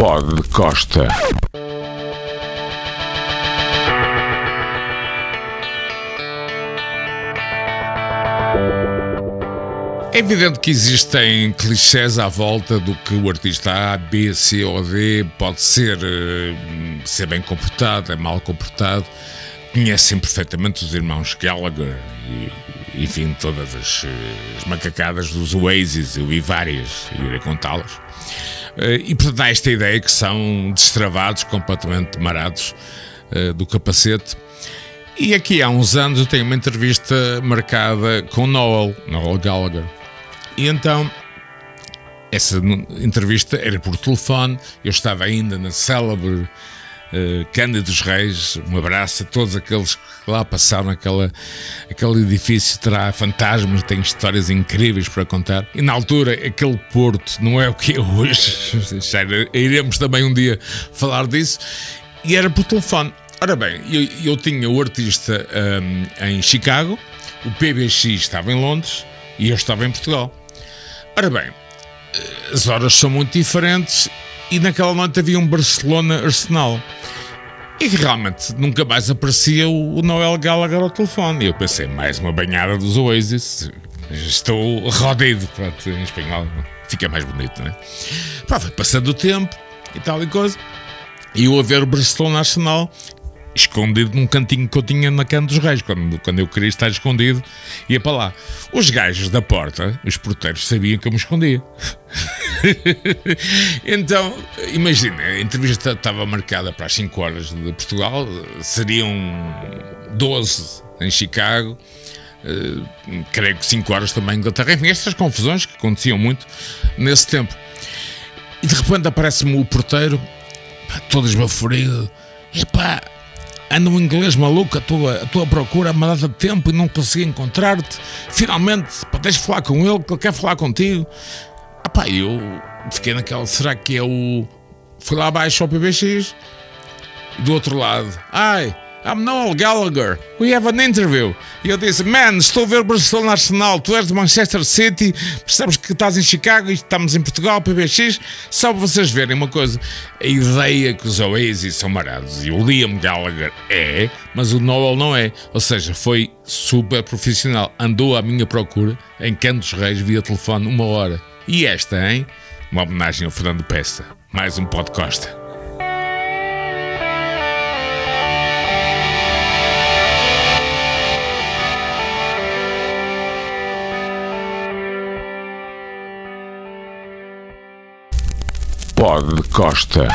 Pod Costa. É evidente que existem clichés à volta do que o artista A, B, C ou D pode ser, eh, ser bem comportado, é mal comportado. Conhecem perfeitamente os irmãos Gallagher e, enfim, todas as, as macacadas dos Oasis, eu vi várias e irei contá-las. Eh, e portanto há esta ideia que são destravados, completamente marados uh, do capacete. E aqui há uns anos eu tenho uma entrevista marcada com Noel, Noel Gallagher. E então essa entrevista era por telefone, eu estava ainda na célebre uh, Cândido dos Reis, um abraço a todos aqueles que lá passaram aquela, aquele edifício terá fantasmas, tem histórias incríveis para contar. E na altura aquele porto não é o que é hoje, iremos também um dia falar disso, e era por telefone. Ora bem, eu, eu tinha o artista um, em Chicago, o PBX estava em Londres e eu estava em Portugal. Ora bem, as horas são muito diferentes e naquela noite havia um Barcelona-Arsenal. E realmente nunca mais aparecia o Noel Gallagher ao telefone. E eu pensei, mais uma banhada dos Oasis. Estou rodido, pronto, em espanhol fica mais bonito, não é? Pá, foi passando o tempo e tal e coisa. E eu a ver o Barcelona Arsenal escondido num cantinho que eu tinha na Cana dos Reis, quando, quando eu queria estar escondido, ia para lá. Os gajos da porta, os porteiros, sabiam que eu me escondia. então, imagina, a entrevista estava marcada para as 5 horas de Portugal, seriam 12 em Chicago, uh, creio que 5 horas também em Inglaterra. Enfim, estas confusões que aconteciam muito nesse tempo. E de repente aparece-me o porteiro, pá, todo esbaforido, epá, anda um inglês maluco à tua, à tua procura há uma data de tempo e não consegui encontrar-te. Finalmente, pá, tens de falar com ele, que ele quer falar contigo. Pá, eu fiquei naquela, será que é o... Fui lá abaixo ao PBX do outro lado, ai, I'm Noel Gallagher. We have an interview. E eu disse: Man, estou a ver Barcelona Arsenal. Tu és de Manchester City. Percebes que estás em Chicago e estamos em Portugal, PBX. Só para vocês verem uma coisa: a ideia que os Oasis são marados e o Liam Gallagher é, mas o Noel não é. Ou seja, foi super profissional. Andou à minha procura em Cantos Reis via telefone uma hora. E esta, hein? Uma homenagem ao Fernando Peça. Mais um podcast. Pod Costa.